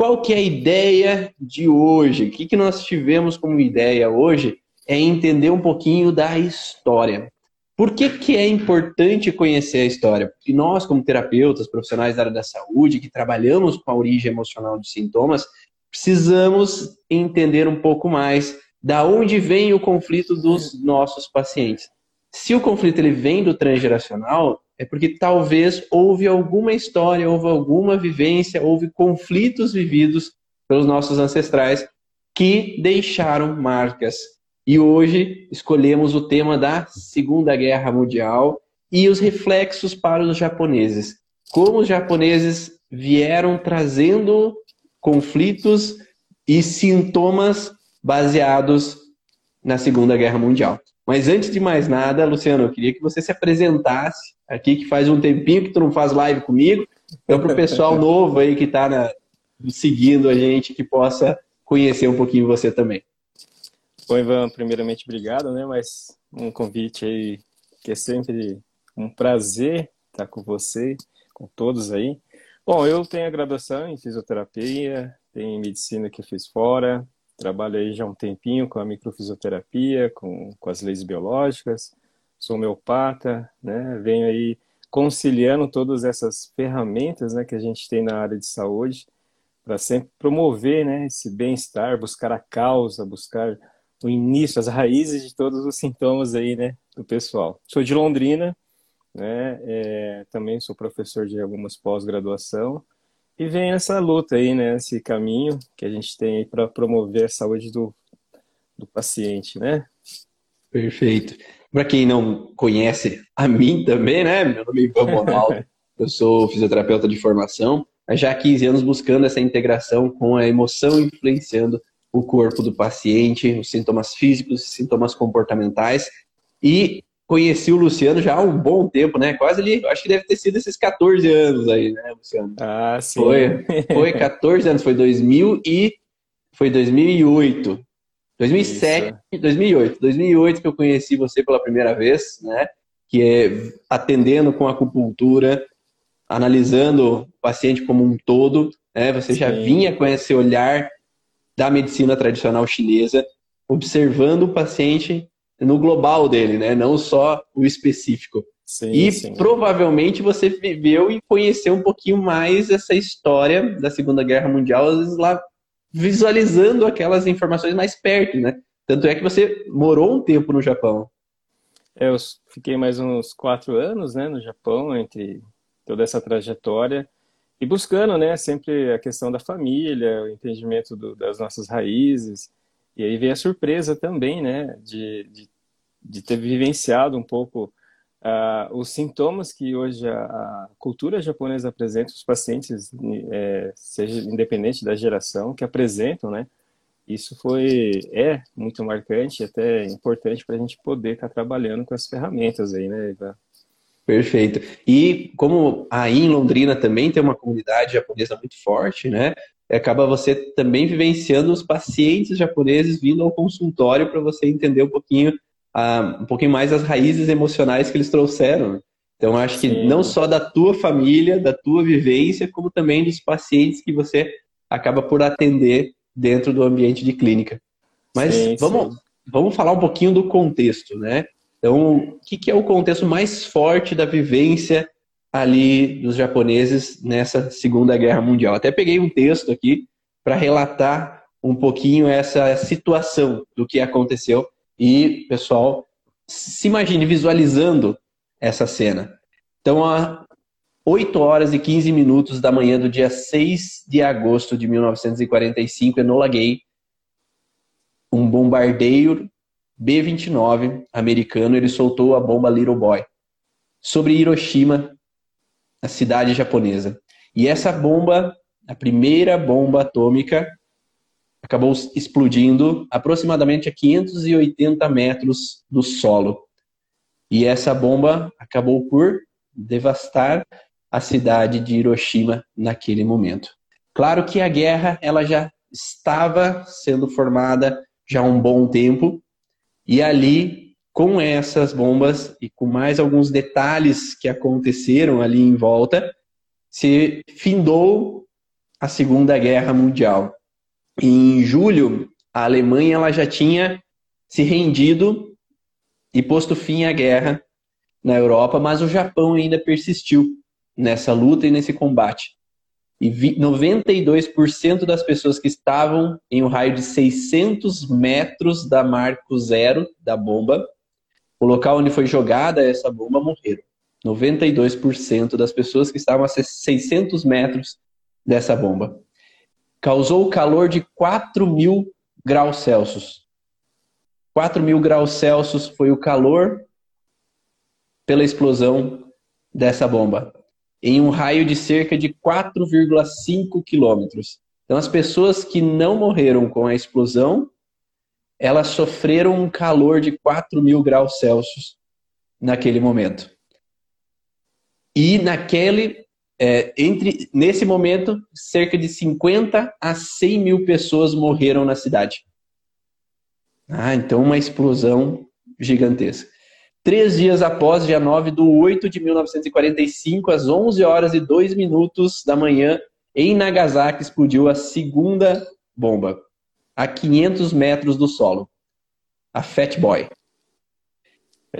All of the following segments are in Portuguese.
qual que é a ideia de hoje? O que, que nós tivemos como ideia hoje é entender um pouquinho da história. Por que, que é importante conhecer a história? Porque nós, como terapeutas, profissionais da área da saúde, que trabalhamos com a origem emocional dos sintomas, precisamos entender um pouco mais da onde vem o conflito dos nossos pacientes. Se o conflito ele vem do transgeracional, é porque talvez houve alguma história, houve alguma vivência, houve conflitos vividos pelos nossos ancestrais que deixaram marcas. E hoje escolhemos o tema da Segunda Guerra Mundial e os reflexos para os japoneses. Como os japoneses vieram trazendo conflitos e sintomas baseados na Segunda Guerra Mundial. Mas antes de mais nada, Luciano, eu queria que você se apresentasse aqui, que faz um tempinho que tu não faz live comigo. Então, para o pessoal novo aí que está seguindo a gente, que possa conhecer um pouquinho você também. Bom, Ivan, primeiramente, obrigado, né? Mas um convite aí que é sempre um prazer estar com você, com todos aí. Bom, eu tenho a graduação em fisioterapia, tenho medicina que eu fiz fora, trabalho aí já há um tempinho com a microfisioterapia, com, com as leis biológicas, sou homeopata, né? Venho aí conciliando todas essas ferramentas né, que a gente tem na área de saúde para sempre promover né, esse bem-estar, buscar a causa, buscar o início, as raízes de todos os sintomas aí, né, do pessoal. Sou de Londrina, né, é, também sou professor de algumas pós-graduação e vem essa luta aí, né, esse caminho que a gente tem para promover a saúde do, do paciente, né? Perfeito. Para quem não conhece a mim também, né? Meu nome é Ivan Ronaldo, eu sou fisioterapeuta de formação, já há 15 anos buscando essa integração com a emoção influenciando o corpo do paciente, os sintomas físicos, os sintomas comportamentais. E conheci o Luciano já há um bom tempo, né? Quase ali, acho que deve ter sido esses 14 anos aí, né, Luciano? Ah, sim. Foi, foi 14 anos, foi 2000 e foi 2008. 2007, Isso. 2008. 2008 que eu conheci você pela primeira vez, né? Que é atendendo com acupuntura, analisando o paciente como um todo, né? Você já Sim. vinha com esse olhar da medicina tradicional chinesa, observando o paciente no global dele, né? Não só o específico. Sim, e sim. provavelmente você viveu e conheceu um pouquinho mais essa história da Segunda Guerra Mundial, às vezes lá visualizando aquelas informações mais perto, né? Tanto é que você morou um tempo no Japão. É, eu fiquei mais uns quatro anos, né, no Japão, entre toda essa trajetória e buscando, né, sempre a questão da família, o entendimento do, das nossas raízes. E aí veio a surpresa também, né, de, de, de ter vivenciado um pouco uh, os sintomas que hoje a, a, cultura japonesa apresenta, os pacientes, é, seja independente da geração, que apresentam, né? Isso foi, é muito marcante, até importante para a gente poder estar tá trabalhando com as ferramentas aí, né, Ivan? Perfeito. E como aí em Londrina também tem uma comunidade japonesa muito forte, né? Acaba você também vivenciando os pacientes japoneses vindo ao consultório para você entender um pouquinho um pouquinho mais as raízes emocionais que eles trouxeram. Né? Então, acho Sim. que não só da tua família, da tua vivência, como também dos pacientes que você acaba por atender dentro do ambiente de clínica. Mas sim, vamos, sim. vamos falar um pouquinho do contexto, né? Então, o que, que é o contexto mais forte da vivência ali dos japoneses nessa Segunda Guerra Mundial? Até peguei um texto aqui para relatar um pouquinho essa situação do que aconteceu e, pessoal, se imagine visualizando essa cena. Então, a 8 horas e 15 minutos da manhã do dia 6 de agosto de 1945, Enola Gay, um bombardeio B-29 americano, ele soltou a bomba Little Boy sobre Hiroshima, a cidade japonesa. E essa bomba, a primeira bomba atômica, acabou explodindo aproximadamente a 580 metros do solo. E essa bomba acabou por devastar a cidade de Hiroshima naquele momento. Claro que a guerra ela já estava sendo formada já há um bom tempo e ali com essas bombas e com mais alguns detalhes que aconteceram ali em volta se findou a Segunda Guerra Mundial. Em julho, a Alemanha ela já tinha se rendido e posto fim à guerra na Europa, mas o Japão ainda persistiu nessa luta e nesse combate. E 92% das pessoas que estavam em um raio de 600 metros da marco zero da bomba, o local onde foi jogada essa bomba, morreram. 92% das pessoas que estavam a 600 metros dessa bomba. Causou calor de 4 mil graus Celsius. 4 mil graus Celsius foi o calor pela explosão dessa bomba em um raio de cerca de 4,5 quilômetros. Então, as pessoas que não morreram com a explosão, elas sofreram um calor de 4 mil graus Celsius naquele momento. E naquele, é, entre, nesse momento, cerca de 50 a 100 mil pessoas morreram na cidade. Ah, então uma explosão gigantesca. Três dias após, dia 9 de 8 de 1945, às 11 horas e 2 minutos da manhã, em Nagasaki explodiu a segunda bomba, a 500 metros do solo, a Fat Boy.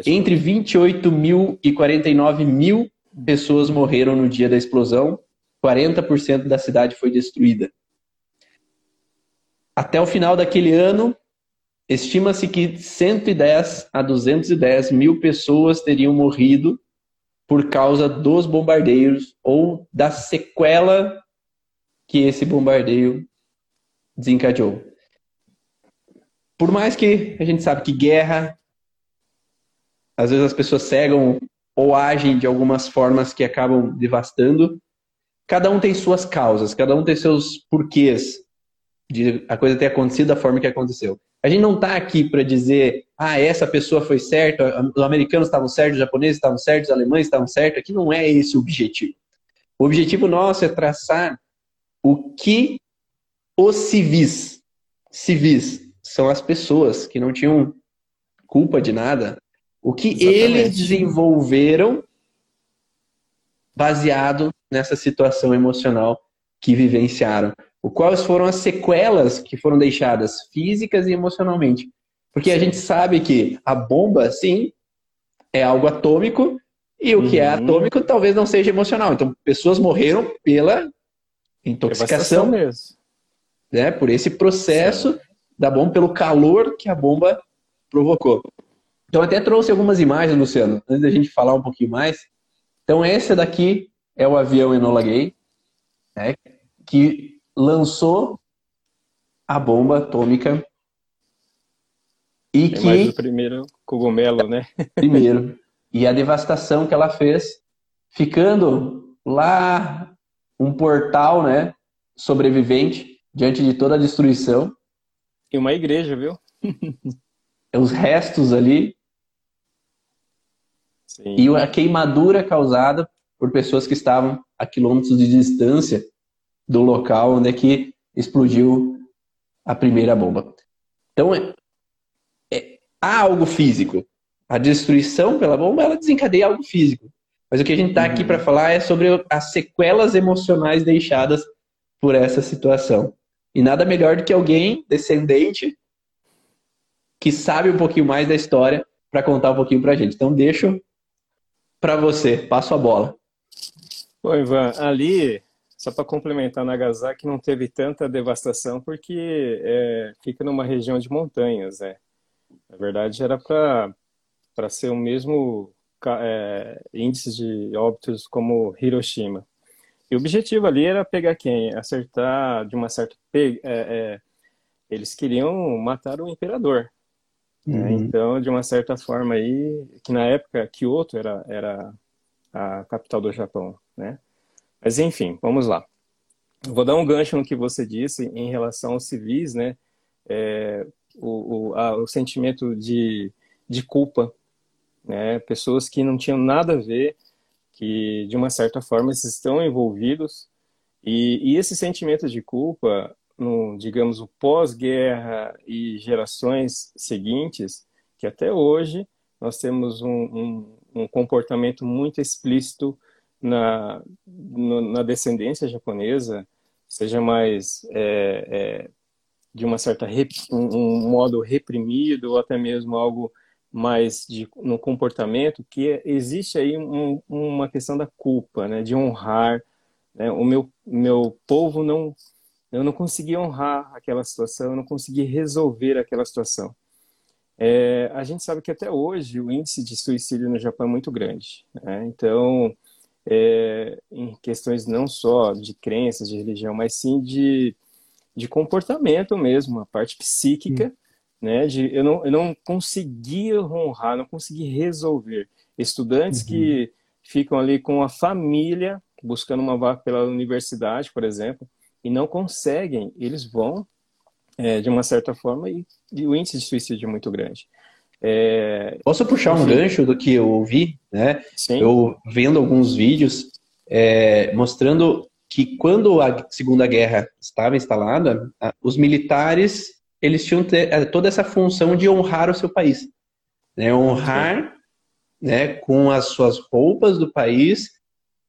Entre 28 mil e 49 mil pessoas morreram no dia da explosão, 40% da cidade foi destruída. Até o final daquele ano, Estima-se que 110 a 210 mil pessoas teriam morrido por causa dos bombardeios ou da sequela que esse bombardeio desencadeou. Por mais que a gente sabe que guerra, às vezes as pessoas cegam ou agem de algumas formas que acabam devastando, cada um tem suas causas, cada um tem seus porquês de a coisa ter acontecido da forma que aconteceu. A gente não está aqui para dizer, ah, essa pessoa foi certa, os americanos estavam certos, os japoneses estavam certos, os alemães estavam certos. Aqui não é esse o objetivo. O objetivo nosso é traçar o que os civis, civis, são as pessoas que não tinham culpa de nada, o que Exatamente. eles desenvolveram baseado nessa situação emocional que vivenciaram o quais foram as sequelas que foram deixadas físicas e emocionalmente. Porque a gente sabe que a bomba, sim, é algo atômico, e o uhum. que é uhum. atômico talvez não seja emocional. Então, pessoas morreram pela intoxicação mesmo. Né, por esse processo sim. Da bomba, pelo calor que a bomba provocou. Então, até trouxe algumas imagens, Luciano, antes da gente falar um pouquinho mais. Então, esse daqui é o avião Enola Gay, né, que lançou a bomba atômica e é que mais o primeiro cogumelo, né? primeiro. E a devastação que ela fez, ficando lá um portal, né, sobrevivente diante de toda a destruição. E uma igreja, viu? Os restos ali. Sim. E a queimadura causada por pessoas que estavam a quilômetros de distância do local onde é que explodiu a primeira bomba. Então, é, é, há algo físico. A destruição pela bomba, ela desencadeia algo físico. Mas o que a gente está aqui para uhum. falar é sobre as sequelas emocionais deixadas por essa situação. E nada melhor do que alguém descendente que sabe um pouquinho mais da história para contar um pouquinho para a gente. Então, deixo para você, passo a bola. Bom, Ivan, ali só para complementar, Nagasaki não teve tanta devastação porque é, fica numa região de montanhas. É. Na verdade, era para ser o mesmo é, índice de óbitos como Hiroshima. E o objetivo ali era pegar quem? Acertar de uma certa. É, é, eles queriam matar o imperador. Né? Uhum. Então, de uma certa forma aí, que na época Kyoto era, era a capital do Japão, né? Mas enfim, vamos lá. Vou dar um gancho no que você disse em relação aos civis, né? É, o, o, a, o sentimento de, de culpa, né? Pessoas que não tinham nada a ver, que de uma certa forma estão envolvidos. E, e esse sentimento de culpa, no, digamos, o pós-guerra e gerações seguintes, que até hoje nós temos um, um, um comportamento muito explícito na, no, na descendência japonesa seja mais é, é, de uma certa um, um, modo reprimido ou até mesmo algo mais de, no comportamento, que existe aí um, uma questão da culpa, né, de honrar. Né, o meu, meu povo não, eu não consegui honrar aquela situação, eu não consegui resolver aquela situação. É, a gente sabe que até hoje o índice de suicídio no Japão é muito grande. Né? Então, é, em questões não só de crenças, de religião, mas sim de, de comportamento mesmo, a parte psíquica, né? De, eu, não, eu não conseguia honrar, não consegui resolver. Estudantes uhum. que ficam ali com a família, buscando uma vaga pela universidade, por exemplo, e não conseguem, eles vão é, de uma certa forma, e, e, o índice de suicídio é muito grande. É... Posso puxar um gancho do que eu ouvi, né? Sim. Eu vendo alguns vídeos é, mostrando que quando a Segunda Guerra estava instalada, os militares eles tinham é, toda essa função de honrar o seu país, né? Honrar, né, com as suas roupas do país,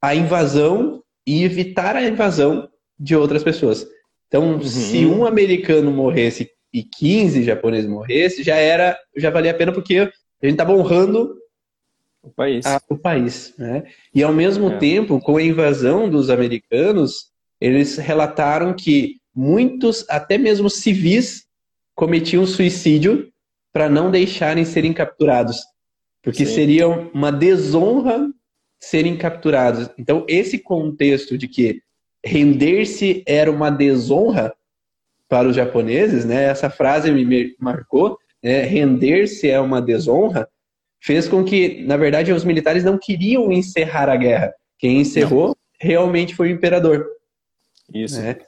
a invasão e evitar a invasão de outras pessoas. Então, uhum. se um americano morresse e 15 japoneses morressem, já era, já valia a pena porque a gente estava honrando o país. A, o país né? E ao mesmo é. tempo, com a invasão dos americanos, eles relataram que muitos, até mesmo civis, cometiam suicídio para não deixarem serem capturados. Porque Sim. seria uma desonra serem capturados. Então, esse contexto de que render-se era uma desonra para os japoneses, né? Essa frase me marcou, né? render-se é uma desonra, fez com que, na verdade, os militares não queriam encerrar a guerra. Quem encerrou realmente foi o imperador. Isso. Né?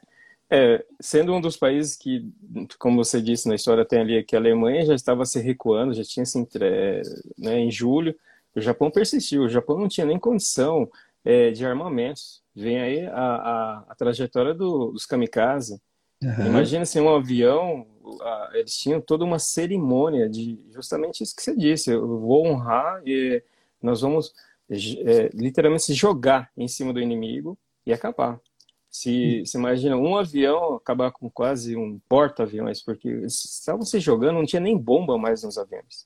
É, sendo um dos países que, como você disse na história, tem ali que a Alemanha já estava se recuando, já tinha se entre, né, em julho, o Japão persistiu, o Japão não tinha nem condição é, de armamentos. Vem aí a, a, a trajetória do, dos kamikaze. Uhum. Imagina assim, um avião, a, eles tinham toda uma cerimônia de justamente isso que você disse. Eu vou honrar e nós vamos é, literalmente se jogar em cima do inimigo e acabar. Se, se imagina um avião acabar com quase um porta-aviões, porque eles estavam se jogando, não tinha nem bomba mais nos aviões.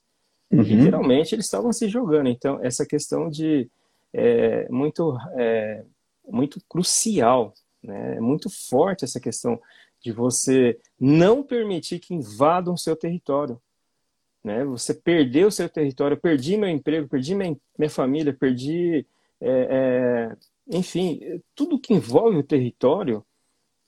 Uhum. Literalmente eles estavam se jogando. Então, essa questão de é muito, é, muito crucial, né? é muito forte essa questão de você não permitir que invadam o seu território. Né? Você perdeu o seu território, perdi meu emprego, perdi minha, minha família, perdi, é, é, enfim, tudo que envolve o território,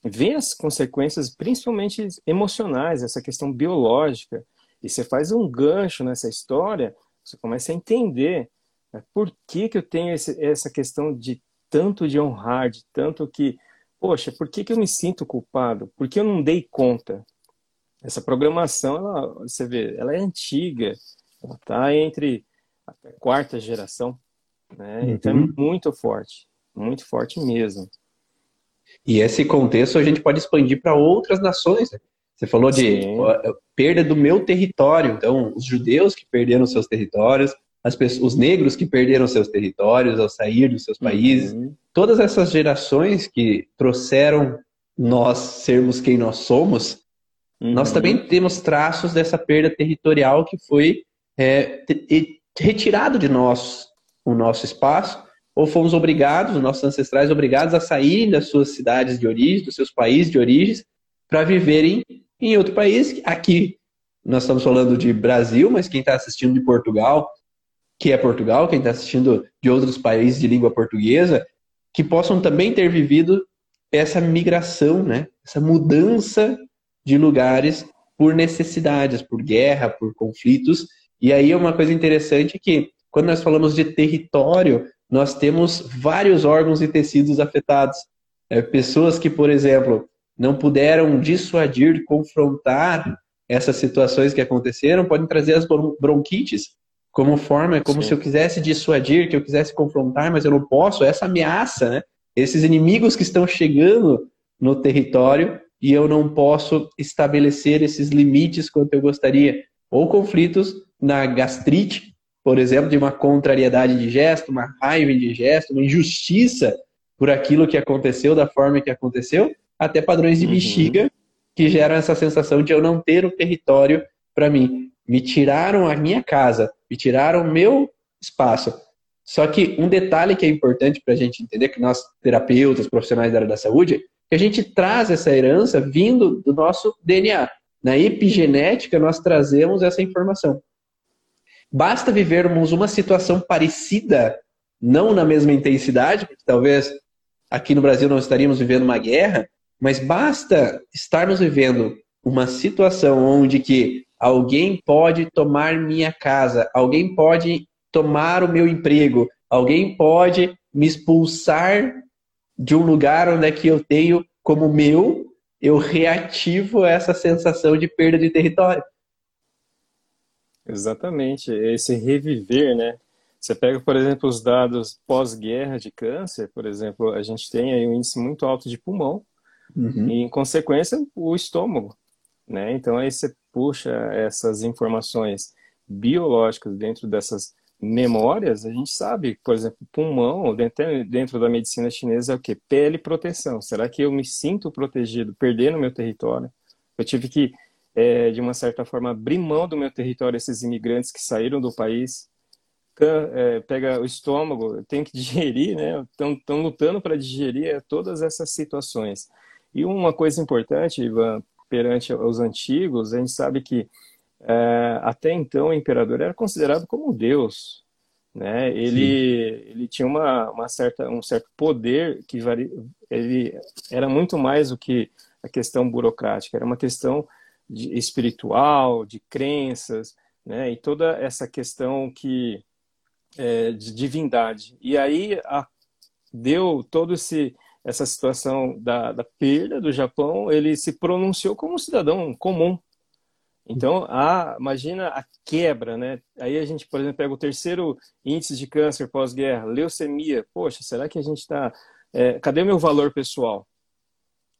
vem as consequências, principalmente emocionais, essa questão biológica. E você faz um gancho nessa história, você começa a entender né? Por que, que eu tenho esse, essa questão de tanto de honrar, de tanto que, poxa, por que, que eu me sinto culpado? Por que eu não dei conta? Essa programação, ela, você vê, ela é antiga, ela está entre a quarta geração, né? Uhum. Então é muito forte, muito forte mesmo. E esse contexto a gente pode expandir para outras nações. Né? Você falou de perda do meu território, então os judeus que perderam seus territórios, pessoas, os negros que perderam seus territórios ao sair dos seus países, uhum. todas essas gerações que trouxeram nós sermos quem nós somos, uhum. nós também temos traços dessa perda territorial que foi é, retirado de nós o nosso espaço, ou fomos obrigados, os nossos ancestrais obrigados a saírem das suas cidades de origem, dos seus países de origem, para viverem em outro país. Aqui nós estamos falando de Brasil, mas quem está assistindo de Portugal, que é Portugal, quem está assistindo de outros países de língua portuguesa, que possam também ter vivido essa migração, né? essa mudança de lugares por necessidades, por guerra, por conflitos. E aí é uma coisa interessante que, quando nós falamos de território, nós temos vários órgãos e tecidos afetados. É, pessoas que, por exemplo, não puderam dissuadir, confrontar essas situações que aconteceram, podem trazer as bronquites, como forma, é como Sim. se eu quisesse dissuadir, que eu quisesse confrontar, mas eu não posso, essa ameaça, né? Esses inimigos que estão chegando no território e eu não posso estabelecer esses limites quanto eu gostaria. Ou conflitos na gastrite, por exemplo, de uma contrariedade de gesto, uma raiva de gesto, uma injustiça por aquilo que aconteceu da forma que aconteceu, até padrões de uhum. bexiga que geram essa sensação de eu não ter o território para mim. Me tiraram a minha casa, me tiraram o meu espaço. Só que um detalhe que é importante para a gente entender, que nós, terapeutas, profissionais da área da saúde, que a gente traz essa herança vindo do nosso DNA. Na epigenética, nós trazemos essa informação. Basta vivermos uma situação parecida, não na mesma intensidade, porque talvez aqui no Brasil não estaríamos vivendo uma guerra, mas basta estarmos vivendo uma situação onde que alguém pode tomar minha casa, alguém pode tomar o meu emprego, alguém pode me expulsar de um lugar onde é que eu tenho como meu, eu reativo essa sensação de perda de território. Exatamente, esse reviver, né? Você pega, por exemplo, os dados pós-guerra de câncer, por exemplo, a gente tem aí um índice muito alto de pulmão uhum. e, em consequência, o estômago, né? Então aí você puxa essas informações biológicas dentro dessas memórias, a gente sabe, por exemplo, pulmão, dentro, dentro da medicina chinesa é o que? Pele proteção. Será que eu me sinto protegido, perdendo meu território? Eu tive que é, de uma certa forma, abrir mão do meu território esses imigrantes que saíram do país. É, pega o estômago, tem que digerir, né? Estão lutando para digerir é, todas essas situações. E uma coisa importante, Ivan, perante os antigos, a gente sabe que é, até então o imperador era considerado como Deus, né? Ele ele tinha uma, uma certa um certo poder que varia, ele era muito mais do que a questão burocrática, era uma questão de, espiritual, de crenças, né? E toda essa questão que é, de divindade. E aí a, deu todo esse essa situação da, da perda do Japão, ele se pronunciou como um cidadão comum. Então, a, imagina a quebra, né? Aí a gente, por exemplo, pega o terceiro índice de câncer pós-guerra, leucemia. Poxa, será que a gente está... É, cadê o meu valor pessoal?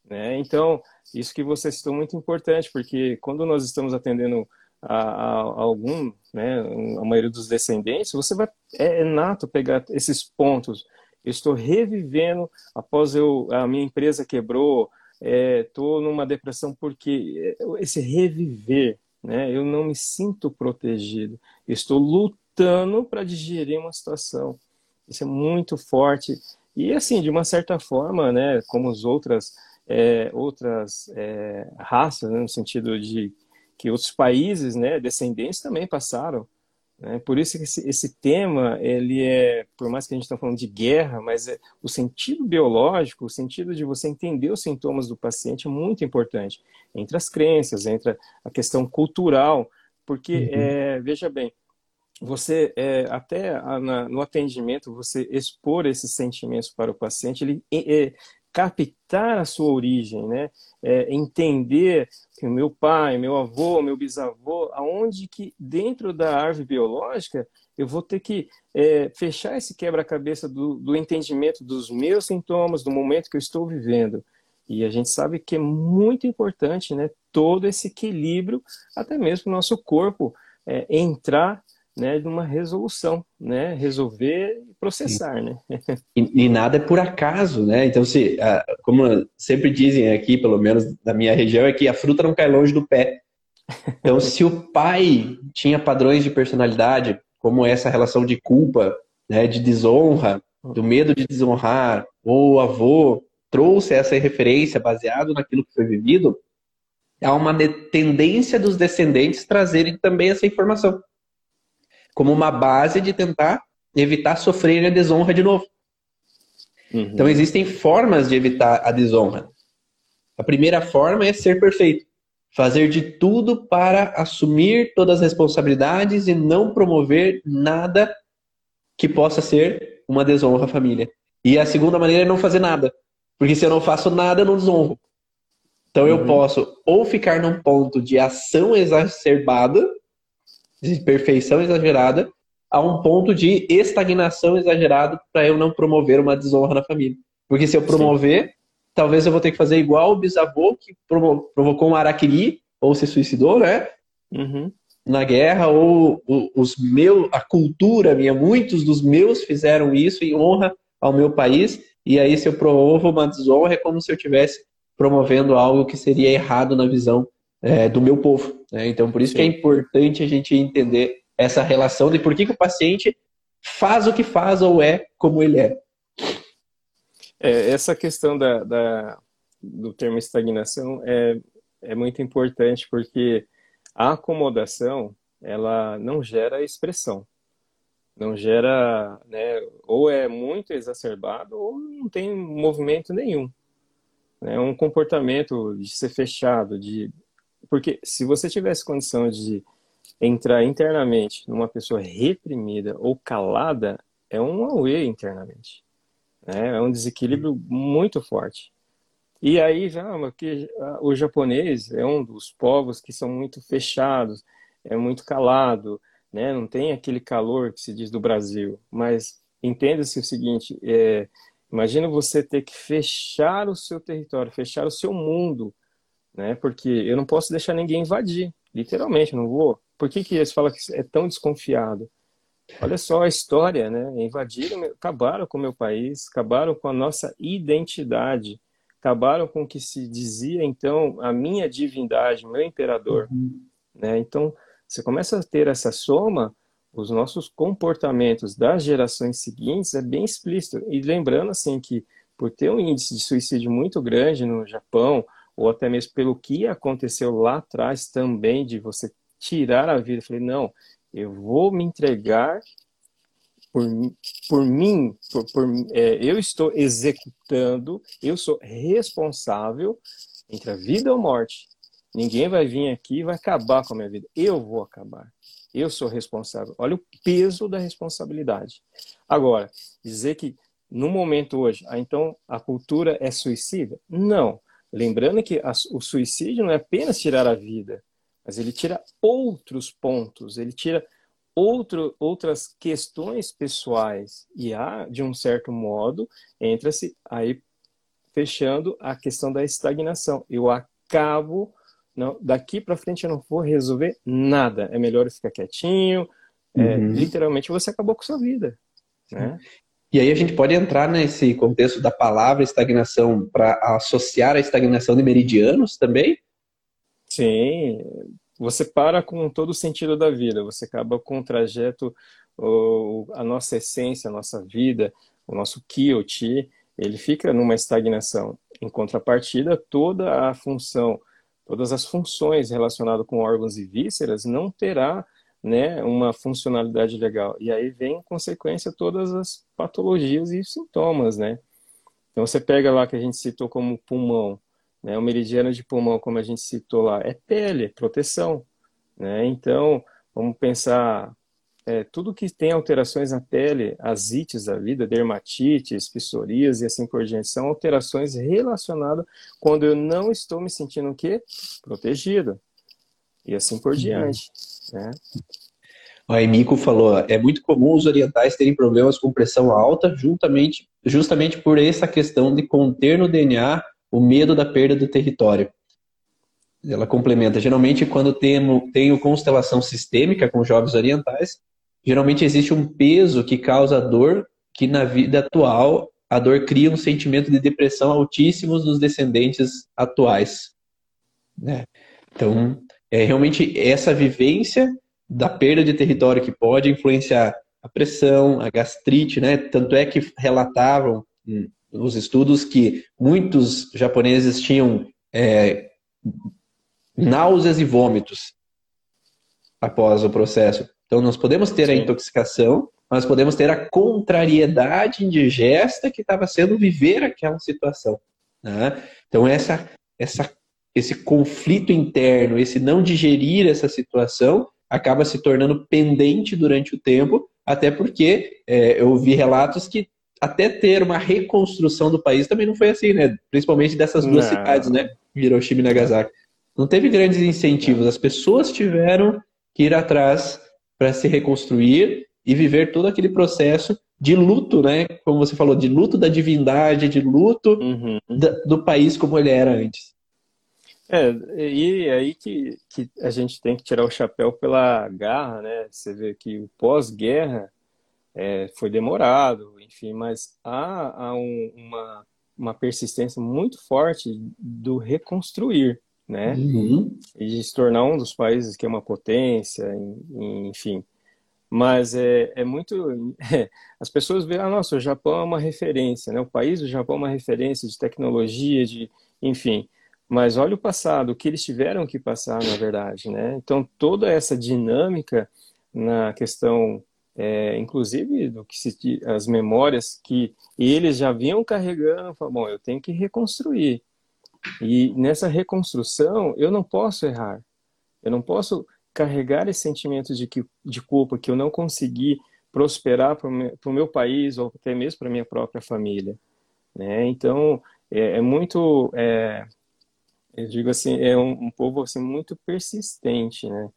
Né? Então, isso que você citou é muito importante, porque quando nós estamos atendendo a, a, a algum, né, a maioria dos descendentes, você vai, é, é nato pegar esses pontos. Eu estou revivendo após eu, a minha empresa quebrou, estou é, numa depressão porque é, esse reviver, né, eu não me sinto protegido, estou lutando para digerir uma situação. Isso é muito forte. E assim, de uma certa forma, né, como as outras é, outras é, raças, né, no sentido de que outros países, né, descendentes também passaram. Né? Por isso que esse, esse, tema, ele é, por mais que a gente está falando de guerra, mas é, o sentido biológico, o sentido de você entender os sintomas do paciente é muito importante. Entre as crenças, entre a questão cultural, porque, uhum. é, veja bem, você é, até a, na, no atendimento você expor esses sentimentos para o paciente ele é, captar a sua origem, né? É, entender que o meu pai, meu avô, meu bisavô, aonde que dentro da árvore biológica eu vou ter que é, fechar esse quebra-cabeça do, do entendimento dos meus sintomas, do momento que eu estou vivendo. E a gente sabe que é muito importante, né? Todo esse equilíbrio, até mesmo o nosso corpo é, entrar né, de uma resolução, né, resolver e processar, né. E, e, nada é por acaso, né? Então, se, como sempre dizem aqui, pelo menos na minha região, é que a fruta não cai longe do pé. Então, se o pai tinha padrões de personalidade, como essa relação de culpa, né, de desonra, do medo de desonrar, ou o avô trouxe essa referência baseado naquilo que foi vivido, há uma tendência dos descendentes trazerem também essa informação como uma base de tentar evitar sofrer a desonra de novo. Uhum. Então existem formas de evitar a desonra. A primeira forma é ser perfeito. Fazer de tudo para assumir todas as responsabilidades e não promover nada que possa ser uma desonra à família. E a segunda maneira é não fazer nada. Porque se eu não faço nada, eu não desonro. Então uhum. eu posso ou ficar num ponto de ação exacerbada, de perfeição exagerada a um ponto de estagnação exagerada para eu não promover uma desonra na família. Porque se eu promover, Sim. talvez eu vou ter que fazer igual o bisavô que provocou um araquiri ou se suicidou, né? Uhum. Na guerra, ou os meus, a cultura minha, muitos dos meus fizeram isso em honra ao meu país, e aí se eu promovo uma desonra é como se eu tivesse promovendo algo que seria errado na visão é, do meu povo. Né? Então, por isso Sim. que é importante a gente entender essa relação de por que, que o paciente faz o que faz ou é como ele é. é essa questão da, da, do termo estagnação é, é muito importante porque a acomodação ela não gera expressão não gera, né, ou é muito exacerbado ou não tem movimento nenhum. É um comportamento de ser fechado, de porque se você tivesse condição de entrar internamente numa pessoa reprimida ou calada, é um auê internamente. Né? É um desequilíbrio muito forte. E aí já, que o japonês é um dos povos que são muito fechados, é muito calado, né? Não tem aquele calor que se diz do Brasil, mas entenda-se o seguinte: é, imagina você ter que fechar o seu território, fechar o seu mundo, né? Porque eu não posso deixar ninguém invadir, literalmente, não vou. Por que que eles falam que é tão desconfiado? Olha só a história, né? Invadiram, acabaram com o meu país, acabaram com a nossa identidade, acabaram com o que se dizia então a minha divindade, meu imperador, uhum. né? Então você começa a ter essa soma, os nossos comportamentos das gerações seguintes é bem explícito. E lembrando assim que por ter um índice de suicídio muito grande no Japão, ou até mesmo pelo que aconteceu lá atrás também de você tirar a vida, eu falei, não, eu vou me entregar por, por mim, por, por é, eu estou executando, eu sou responsável entre a vida ou morte. Ninguém vai vir aqui e vai acabar com a minha vida. Eu vou acabar. Eu sou responsável. Olha o peso da responsabilidade. Agora, dizer que no momento hoje, ah, então a cultura é suicida? Não. Lembrando que a, o suicídio não é apenas tirar a vida, mas ele tira outros pontos, ele tira outro, outras questões pessoais. E há, de um certo modo, entra-se aí fechando a questão da estagnação. Eu acabo não, daqui para frente eu não vou resolver nada. É melhor eu ficar quietinho. É, uhum. Literalmente você acabou com sua vida. Né? E aí a gente pode entrar nesse contexto da palavra estagnação para associar a estagnação de meridianos também? Sim, você para com todo o sentido da vida, você acaba com o trajeto, a nossa essência, a nossa vida, o nosso ki ou ti, ele fica numa estagnação. Em contrapartida, toda a função todas as funções relacionadas com órgãos e vísceras não terá né, uma funcionalidade legal. E aí vem em consequência todas as patologias e sintomas, né? Então você pega lá que a gente citou como pulmão, né? O meridiano de pulmão, como a gente citou lá, é pele, é proteção, né? Então, vamos pensar é, tudo que tem alterações na pele, as ites da vida, dermatites, psoríase e assim por diante, são alterações relacionadas quando eu não estou me sentindo o quê? Protegido. E assim por uhum. Né? O falou, é muito comum os orientais terem problemas com pressão alta, juntamente, justamente por essa questão de conter no DNA o medo da perda do território. Ela complementa, geralmente quando temo, tenho constelação sistêmica com jovens orientais, geralmente existe um peso que causa dor, que na vida atual a dor cria um sentimento de depressão altíssimo nos descendentes atuais. Né? Então, é realmente essa vivência da perda de território que pode influenciar a pressão, a gastrite, né? Tanto é que relatavam nos estudos que muitos japoneses tinham é, náuseas e vômitos após o processo. Então, nós podemos ter Sim. a intoxicação, mas podemos ter a contrariedade indigesta que estava sendo viver aquela situação. Né? Então, essa, essa, esse conflito interno, esse não digerir essa situação, acaba se tornando pendente durante o tempo, até porque é, eu vi relatos que até ter uma reconstrução do país também não foi assim, né? Principalmente dessas duas não. cidades, né? Hiroshima e Nagasaki. Não teve grandes incentivos, as pessoas tiveram que ir atrás para se reconstruir e viver todo aquele processo de luto, né? Como você falou, de luto da divindade, de luto uhum. da, do país como ele era antes. É, e aí que, que a gente tem que tirar o chapéu pela garra, né? Você vê que o pós-guerra é, foi demorado, enfim, mas há, há um, uma uma persistência muito forte do reconstruir, né? Uhum. E de se tornar um dos países que é uma potência, enfim. Mas é, é muito. É, as pessoas veem, ah, nossa, o Japão é uma referência, né? O país do Japão é uma referência de tecnologia, de, enfim. Mas olha o passado, o que eles tiveram que passar, na verdade, né? Então toda essa dinâmica na questão é, inclusive do que se, as memórias que eles já vinham carregando, falam, bom, eu tenho que reconstruir. E nessa reconstrução, eu não posso errar. Eu não posso carregar esse sentimento de, que, de culpa que eu não consegui prosperar para o meu, país ou até mesmo para minha própria família. Né? Então, é, é muito, é, eu digo assim, é um, um povo assim, muito persistente, né?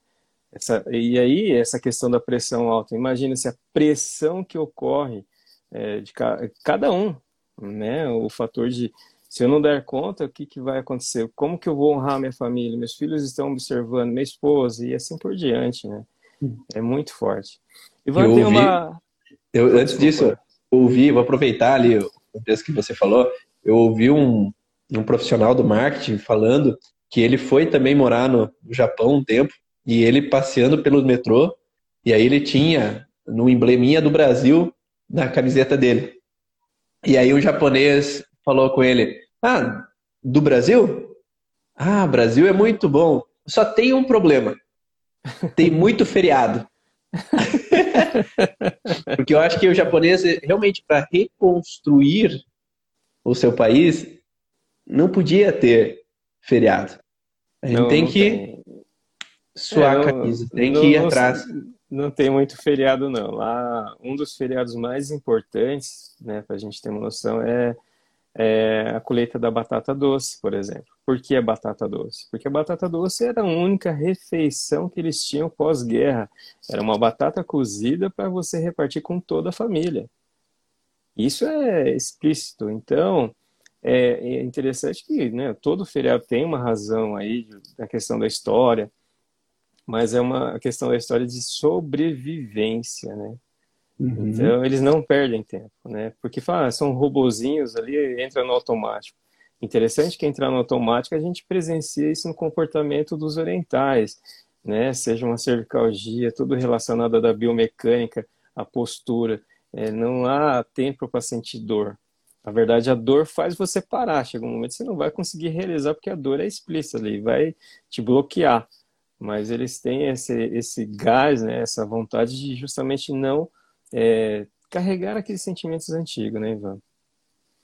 Essa, e aí, essa questão da pressão alta, imagina se a pressão que ocorre é, de ca, cada um, né? O fator de se eu não der conta, o que, que vai acontecer? Como que eu vou honrar minha família? Meus filhos estão observando, minha esposa, e assim por diante, né? É muito forte. E vai ter uma. Eu, antes disso, eu ouvi, vou aproveitar ali o texto que você falou, eu ouvi um, um profissional do marketing falando que ele foi também morar no Japão um tempo e ele passeando pelo metrô, e aí ele tinha no embleminha do Brasil na camiseta dele. E aí o japonês falou com ele: Ah, do Brasil? Ah, Brasil é muito bom. Só tem um problema. Tem muito feriado. Porque eu acho que o japonês, realmente, para reconstruir o seu país, não podia ter feriado. A gente não, tem não que tem suar é, a camisa, tem não, que ir atrás. Não tem muito feriado, não. Lá, um dos feriados mais importantes, né, para a gente ter uma noção, é, é, a colheita da batata doce, por exemplo. Por que a batata doce? Porque a batata doce era a única refeição que eles tinham pós-guerra. Era uma batata cozida para você repartir com toda a família. Isso é explícito. Então, é, é interessante que né, todo feriado tem uma razão aí da questão da história mas é uma questão da história de sobrevivência, né? Uhum. Então eles não perdem tempo, né? Porque fala, ah, são robozinhos ali, entra no automático. Interessante que entrar no automático a gente presencia isso no comportamento dos orientais, né? Seja uma cervicalgia, tudo relacionado à biomecânica, à postura. É, não há tempo para sentir dor. Na verdade, a dor faz você parar. Chega um momento que você não vai conseguir realizar porque a dor é explícita ali, vai te bloquear mas eles têm esse, esse gás, né, essa vontade de justamente não é, carregar aqueles sentimentos antigos, né, Ivan?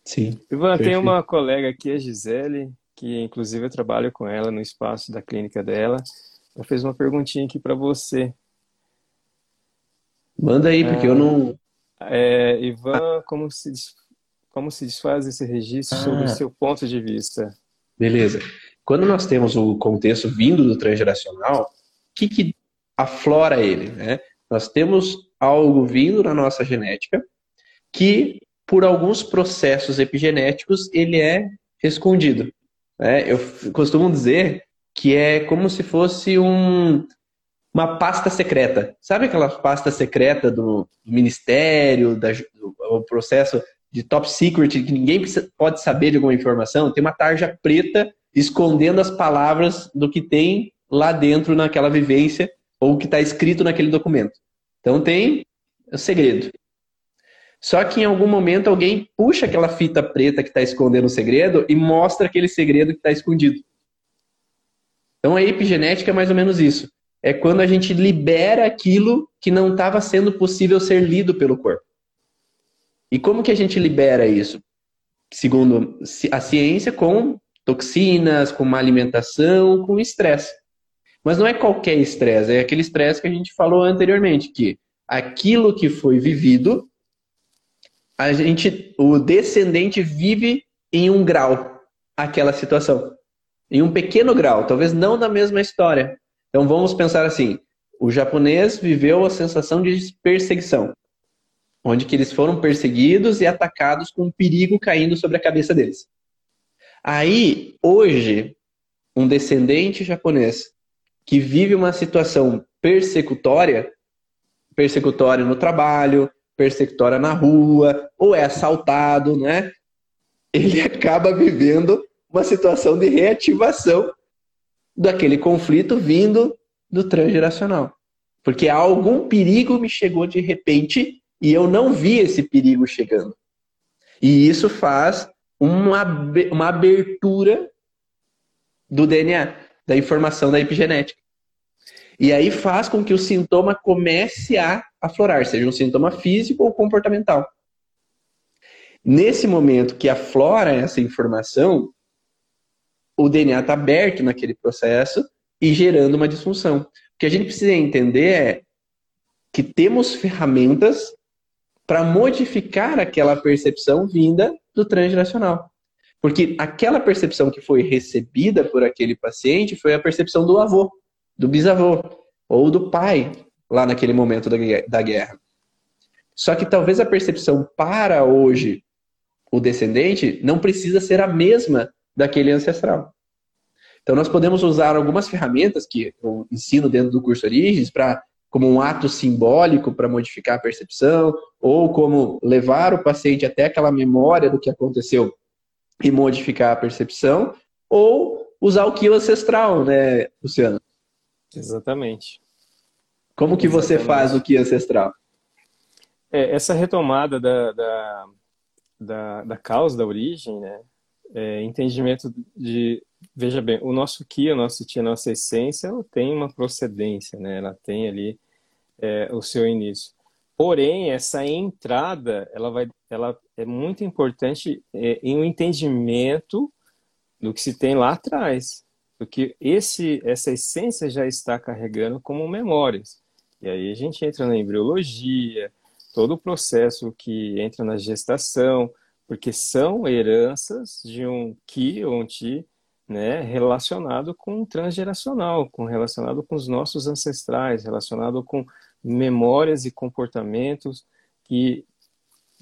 Sim. Ivan, perfeito. tem uma colega aqui, a Gisele, que inclusive eu trabalho com ela no espaço da clínica dela. Ela fez uma perguntinha aqui para você. Manda aí, porque eu não. É, Ivan, como se, como se desfaz esse registro ah. sobre o seu ponto de vista? Beleza. Quando nós temos o contexto vindo do transgeracional, o que, que aflora ele? Né? Nós temos algo vindo na nossa genética que, por alguns processos epigenéticos, ele é escondido. Né? Eu costumo dizer que é como se fosse um, uma pasta secreta. Sabe aquela pasta secreta do, do ministério, da, do, o processo de top secret, que ninguém pode saber de alguma informação? Tem uma tarja preta escondendo as palavras do que tem lá dentro naquela vivência ou que está escrito naquele documento. Então tem o segredo. Só que em algum momento alguém puxa aquela fita preta que está escondendo o segredo e mostra aquele segredo que está escondido. Então a epigenética é mais ou menos isso. É quando a gente libera aquilo que não estava sendo possível ser lido pelo corpo. E como que a gente libera isso? Segundo a ciência, com toxinas, com má alimentação, com estresse. Mas não é qualquer estresse, é aquele estresse que a gente falou anteriormente, que aquilo que foi vivido, a gente, o descendente vive em um grau aquela situação. Em um pequeno grau, talvez não na mesma história. Então vamos pensar assim: o japonês viveu a sensação de perseguição, onde que eles foram perseguidos e atacados com um perigo caindo sobre a cabeça deles. Aí, hoje, um descendente japonês que vive uma situação persecutória, persecutória no trabalho, persecutória na rua, ou é assaltado, né? ele acaba vivendo uma situação de reativação daquele conflito vindo do transgeracional. Porque algum perigo me chegou de repente e eu não vi esse perigo chegando. E isso faz uma, uma abertura do DNA, da informação da epigenética. E aí faz com que o sintoma comece a aflorar, seja um sintoma físico ou comportamental. Nesse momento que aflora essa informação, o DNA está aberto naquele processo e gerando uma disfunção. O que a gente precisa entender é que temos ferramentas para modificar aquela percepção vinda do transgeracional. Porque aquela percepção que foi recebida por aquele paciente foi a percepção do avô, do bisavô ou do pai lá naquele momento da guerra. Só que talvez a percepção para hoje o descendente não precisa ser a mesma daquele ancestral. Então nós podemos usar algumas ferramentas que eu ensino dentro do curso Origens para como um ato simbólico para modificar a percepção, ou como levar o paciente até aquela memória do que aconteceu e modificar a percepção, ou usar o quilo ancestral, né, Luciano? Exatamente. Como que Exatamente. você faz o que ancestral? É, essa retomada da, da, da, da, causa, da origem, né? É, entendimento de veja bem, o nosso Ki, o nosso Ti, a nossa essência, ela tem uma procedência, né? Ela tem ali é, o seu início. Porém, essa entrada, ela vai, ela é muito importante é, em um entendimento do que se tem lá atrás, do que esse, essa essência já está carregando como memórias. E aí a gente entra na embriologia, todo o processo que entra na gestação, porque são heranças de um Ki ou um Ti né, relacionado com transgeracional, com relacionado com os nossos ancestrais, relacionado com memórias e comportamentos que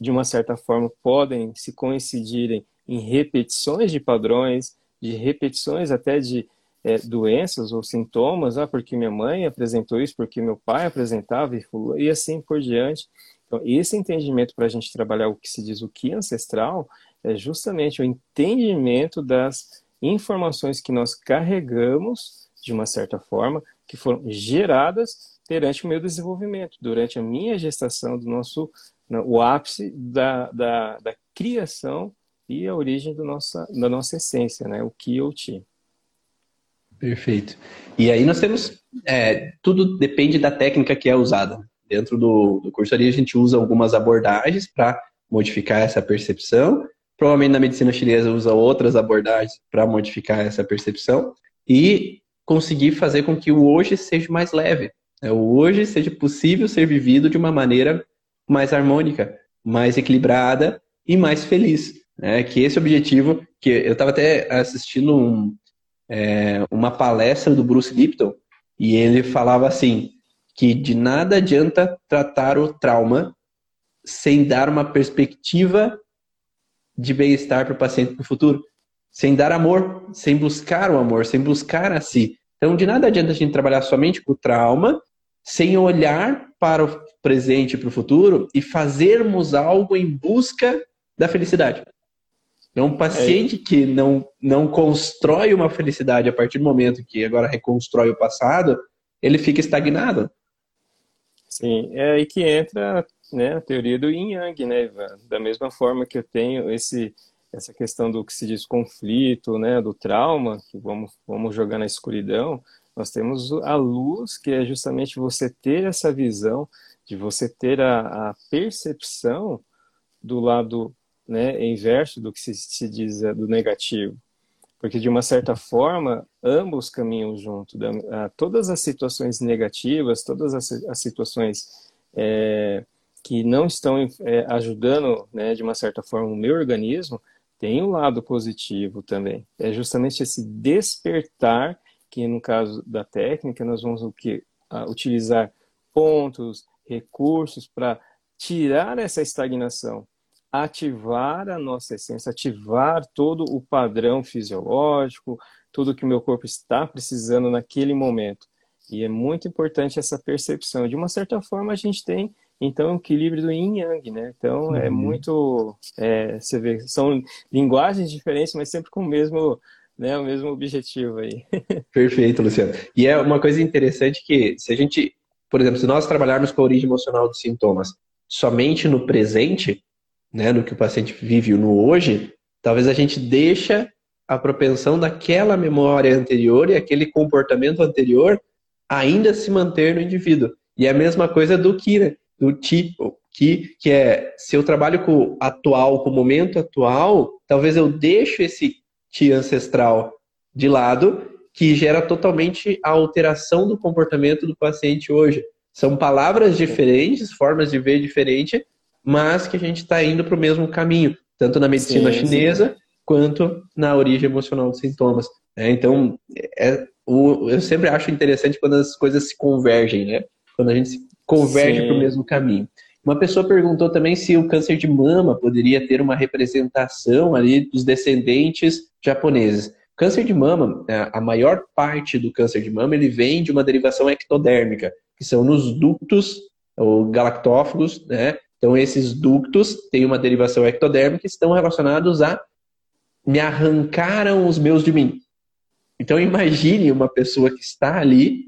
de uma certa forma podem se coincidirem em repetições de padrões, de repetições até de é, doenças ou sintomas, ah, porque minha mãe apresentou isso, porque meu pai apresentava e, e assim por diante. Então, esse entendimento para a gente trabalhar o que se diz o que ancestral é justamente o entendimento das informações que nós carregamos, de uma certa forma, que foram geradas durante o meu desenvolvimento, durante a minha gestação, do nosso, o ápice da, da, da criação e a origem do nossa, da nossa essência, né? o que eu ti. Perfeito. E aí nós temos, é, tudo depende da técnica que é usada. Dentro do, do curso ali a gente usa algumas abordagens para modificar essa percepção Provavelmente na medicina chinesa usa outras abordagens para modificar essa percepção e conseguir fazer com que o hoje seja mais leve. Né? O hoje seja possível ser vivido de uma maneira mais harmônica, mais equilibrada e mais feliz. Né? Que esse objetivo, que eu estava até assistindo um, é, uma palestra do Bruce Lipton e ele falava assim que de nada adianta tratar o trauma sem dar uma perspectiva de bem-estar para o paciente no futuro, sem dar amor, sem buscar o amor, sem buscar a si. Então, de nada adianta a gente trabalhar somente com o trauma, sem olhar para o presente e para o futuro e fazermos algo em busca da felicidade. Então, um paciente é. que não, não constrói uma felicidade a partir do momento que agora reconstrói o passado, ele fica estagnado. Sim, é aí que entra né, a teoria do yin yang, né, Ivan? Da mesma forma que eu tenho esse essa questão do que se diz conflito, né, do trauma, que vamos vamos jogar na escuridão, nós temos a luz, que é justamente você ter essa visão, de você ter a, a percepção do lado né, inverso do que se, se diz é, do negativo. Porque, de uma certa forma, ambos caminham junto. Da, todas as situações negativas, todas as, as situações é, que não estão é, ajudando, né, de uma certa forma, o meu organismo, tem um lado positivo também. É justamente esse despertar, que no caso da técnica, nós vamos o utilizar pontos, recursos para tirar essa estagnação, ativar a nossa essência, ativar todo o padrão fisiológico, tudo que o meu corpo está precisando naquele momento. E é muito importante essa percepção. De uma certa forma, a gente tem Então, equilíbrio do yin yang, né? Então, é uhum. é muito. É, você vê, são linguagens diferentes, mas sempre com o mesmo, né, o mesmo objetivo aí. Perfeito, Luciano. E é uma coisa interessante que, se a gente, por exemplo, se nós trabalharmos com a origem emocional dos sintomas somente no presente, né, no que o paciente vive no hoje, talvez a gente deixa a propensão daquela memória anterior e aquele comportamento anterior ainda se manter no indivíduo. E é a mesma coisa do ki, né? Do ti, ki, que é se eu trabalho com o atual, com o momento atual, talvez eu deixe esse ti ancestral de lado, que gera totalmente a alteração do comportamento do paciente hoje. São palavras diferentes, formas de ver diferentes, mas que a gente está indo para o mesmo caminho, tanto na medicina sim, chinesa sim. quanto na origem emocional dos sintomas. Né? Então, é, o, eu sempre acho interessante quando as coisas se convergem, né? Quando a gente converge para o mesmo caminho. Uma pessoa perguntou também se o câncer de mama poderia ter uma representação ali dos descendentes japoneses. Câncer de mama, é, a maior parte do câncer de mama, ele vem de uma derivação ectodérmica, que são nos ductos, ou galactófagos, né? Então, esses ductos têm uma derivação ectodérmica e estão relacionados a me arrancaram os meus de mim. Então, imagine uma pessoa que está ali,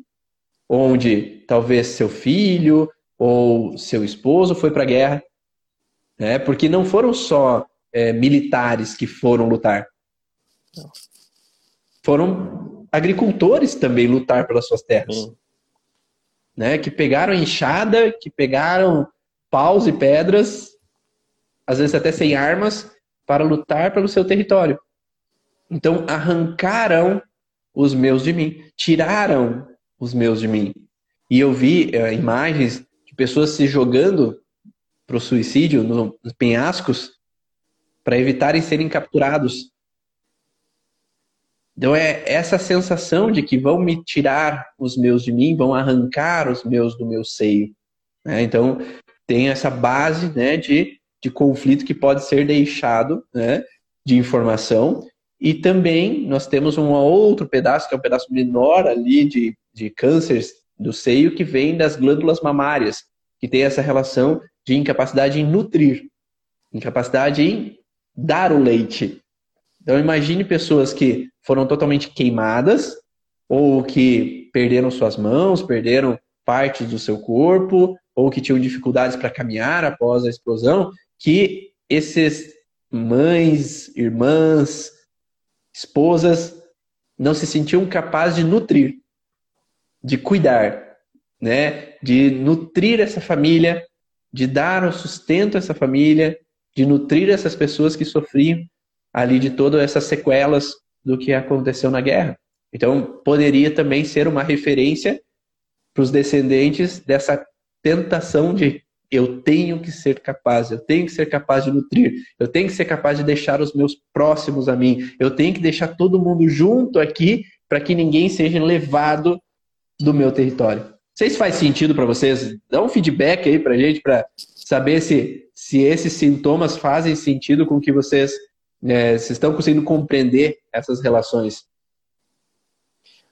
onde talvez seu filho ou seu esposo foi para a guerra, né? porque não foram só é, militares que foram lutar. Foram agricultores também lutar pelas suas terras. Né? Que pegaram enxada, que pegaram paus e pedras, às vezes até sem armas, para lutar pelo seu território. Então arrancaram os meus de mim, tiraram os meus de mim. E eu vi uh, imagens de pessoas se jogando para o suicídio nos penhascos para evitarem serem capturados. Então é essa sensação de que vão me tirar os meus de mim, vão arrancar os meus do meu seio. Né? Então tem essa base né, de, de conflito que pode ser deixado né, de informação. E também nós temos um outro pedaço, que é um pedaço menor ali de, de cânceres do seio, que vem das glândulas mamárias, que tem essa relação de incapacidade em nutrir, incapacidade em dar o leite. Então imagine pessoas que foram totalmente queimadas, ou que perderam suas mãos, perderam partes do seu corpo, ou que tinham dificuldades para caminhar após a explosão, que esses mães, irmãs, esposas não se sentiam capazes de nutrir, de cuidar, né? De nutrir essa família, de dar o sustento a essa família, de nutrir essas pessoas que sofriam ali de todas essas sequelas do que aconteceu na guerra. Então, poderia também ser uma referência para os descendentes dessa tentação de eu tenho que ser capaz, eu tenho que ser capaz de nutrir, eu tenho que ser capaz de deixar os meus próximos a mim, eu tenho que deixar todo mundo junto aqui para que ninguém seja levado do meu território. Não sei se faz sentido para vocês, dá um feedback aí para gente para saber se, se esses sintomas fazem sentido com que vocês é, estão conseguindo compreender essas relações.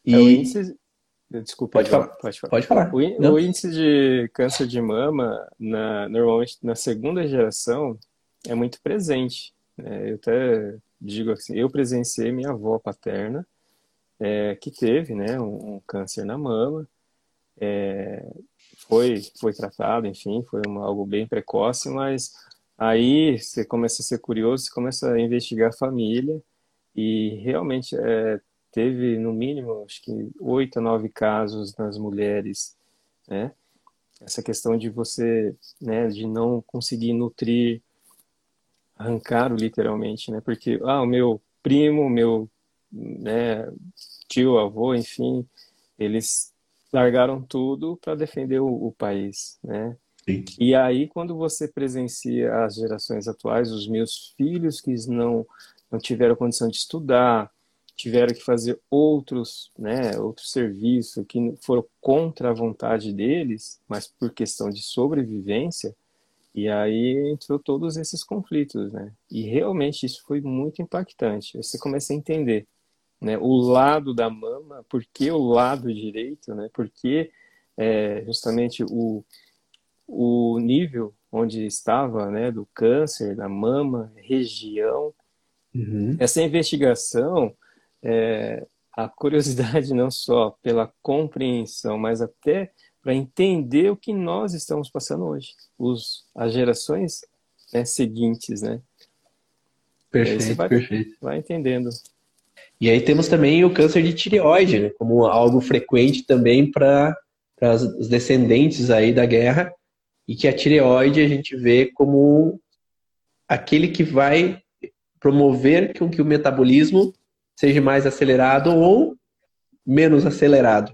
E... É, o índice, Desculpa, pode falar. Pode falar. Pode falar. O, o, índice de câncer de mama, na, normalmente na segunda geração, é muito presente. Né? Eu até digo assim, eu presenciei minha avó paterna, é, que teve né, um, um, câncer na mama, é, foi, foi tratado, enfim, foi uma, algo bem precoce, mas aí você começa a ser curioso, você começa a investigar a família, e realmente é, teve no mínimo, acho que oito a nove casos nas mulheres, né? Essa questão de você, né, de não conseguir nutrir, arrancaram literalmente, né? Porque, ah, o meu primo, meu né, tio, avô, enfim, eles largaram tudo para defender o, o, país, né? Sim. E aí, quando você presencia as gerações atuais, os meus filhos que não, não tiveram condição de estudar, tiveram que fazer outros, né, outro serviço que foram contra a vontade deles, mas por questão de sobrevivência, e aí entrou todos esses conflitos, né? E realmente isso foi muito impactante. Você começa a entender, né, o lado da mama, por que o lado direito, né? Porque é, justamente o o nível onde estava, né, do câncer na mama, região. Uhum. Essa investigação, é, a curiosidade não só pela compreensão, mas até para entender o que nós estamos passando hoje, os, as gerações né, seguintes, né? Perfeito, vai, perfeito. Vai entendendo. E aí temos também o câncer de tireoide, né, como algo frequente também para os descendentes aí da guerra, e que a tireoide a gente vê como aquele que vai promover com que o metabolismo seja mais acelerado ou menos acelerado.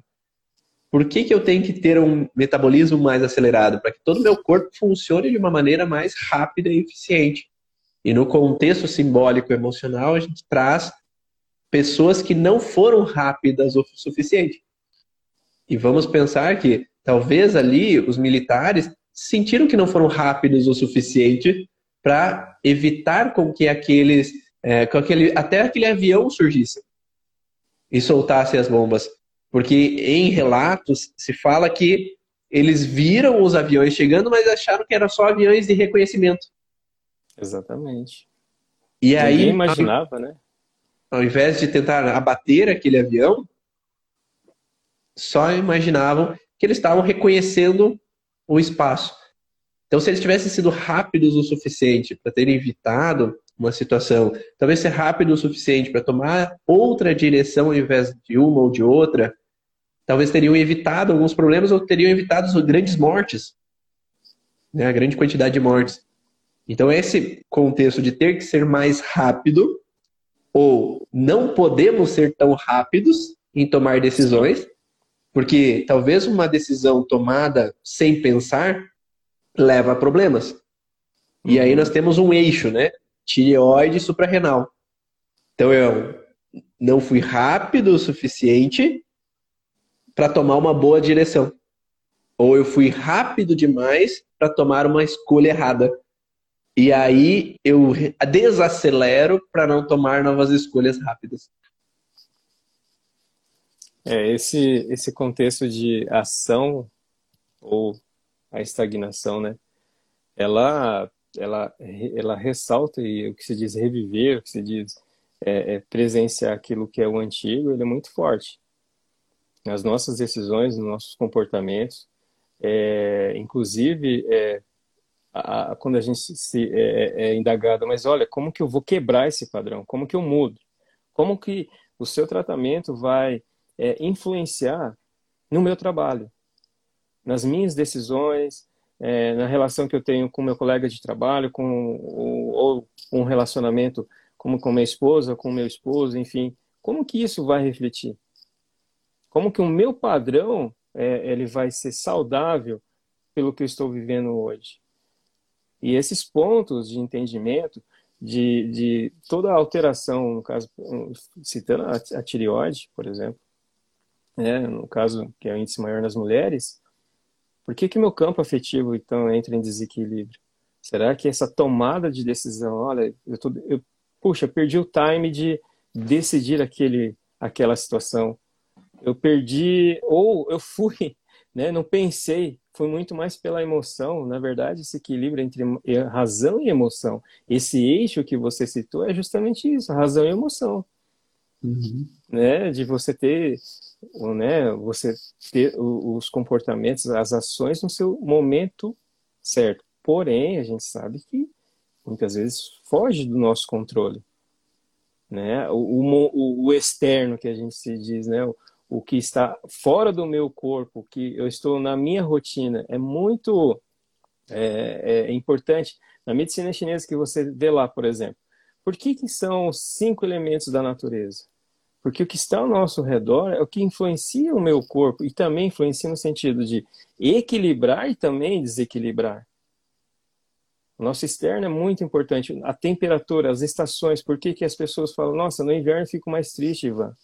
Por que, que eu tenho que ter um metabolismo mais acelerado? Para que todo o meu corpo funcione de uma maneira mais rápida e eficiente. E no contexto simbólico emocional, a gente traz pessoas que não foram rápidas o suficiente. E vamos pensar que talvez ali os militares sentiram que não foram rápidos o suficiente para evitar com que aqueles, é, com aquele, até aquele avião surgisse e soltasse as bombas. Porque em relatos se fala que eles viram os aviões chegando, mas acharam que eram só aviões de reconhecimento. Exatamente. E Ninguém aí imaginava, né? Ao invés de tentar abater aquele avião, só imaginavam que eles estavam reconhecendo o espaço. Então, se eles tivessem sido rápidos o suficiente para terem evitado uma situação, talvez ser rápido o suficiente para tomar outra direção ao invés de uma ou de outra, talvez teriam evitado alguns problemas ou teriam evitado grandes mortes, né, a grande quantidade de mortes. Então, esse contexto de ter que ser mais rápido ou não podemos ser tão rápidos em tomar decisões, porque talvez uma decisão tomada sem pensar leva a problemas. E aí nós temos um eixo, né? Tireoide e suprarrenal. Então eu não fui rápido o suficiente para tomar uma boa direção. Ou eu fui rápido demais para tomar uma escolha errada. E aí eu desacelero para não tomar novas escolhas rápidas. É, esse, esse contexto de ação ou a estagnação, né? Ela, ela, ela ressalta e o que se diz reviver, o que se diz é, é presenciar aquilo que é o antigo, ele é muito forte. Nas nossas decisões, nos nossos comportamentos, é, inclusive é, a, quando a gente se é, é, é indagado, mas olha, como que eu vou quebrar esse padrão? Como que eu mudo? Como que o seu tratamento vai é, influenciar no meu trabalho, nas minhas decisões, é, na relação que eu tenho com meu colega de trabalho, com ou um relacionamento como com minha esposa, com meu esposo, enfim, como que isso vai refletir? Como que o meu padrão é, ele vai ser saudável pelo que eu estou vivendo hoje? E esses pontos de entendimento de, de toda a alteração, no caso, citando a, tireoide, por exemplo, né, no caso que é o índice maior nas mulheres, por que que meu campo afetivo então entra em desequilíbrio? Será que essa tomada de decisão, olha, eu tô, eu, puxa, perdi o time de decidir aquele, aquela situação, eu perdi ou eu fui, né, não pensei foi muito mais pela emoção. Na verdade, esse equilíbrio entre razão e emoção. Esse eixo que você citou é justamente isso, razão e emoção. Uhum. Né? De você ter, né? Você ter os comportamentos, as ações no seu momento certo. Porém, a gente sabe que muitas vezes foge do nosso controle. Né? O, o, o externo que a gente se diz, né? o que está fora do meu corpo, que eu estou na minha rotina, é muito é, é importante. Na medicina chinesa que você vê lá, por exemplo, por que, que são os cinco elementos da natureza? Porque o que está ao nosso redor é o que influencia o meu corpo e também influencia no sentido de equilibrar e também desequilibrar. O nosso externo é muito importante. A temperatura, as estações. Por que, que as pessoas falam, nossa, no inverno eu fico mais triste, Ivan?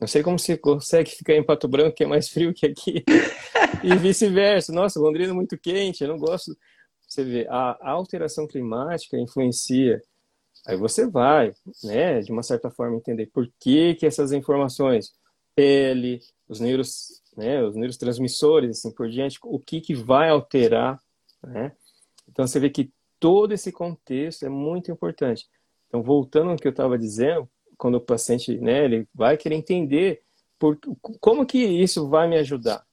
Não sei como você consegue ficar em Pato Branco, que é mais frio que aqui. e vice-versa. Nossa, Londrina é muito quente, eu não gosto. Você vê, a, alteração climática influencia. Aí você vai, né, de uma certa forma, entender por que, que essas informações, pele, os neuros, né, os neurotransmissores, assim por diante, o que, que vai alterar, né? Então você vê que todo esse contexto é muito importante. Então, voltando ao que eu estava dizendo, quando o paciente, né, ele vai querer entender por, como que isso vai me ajudar,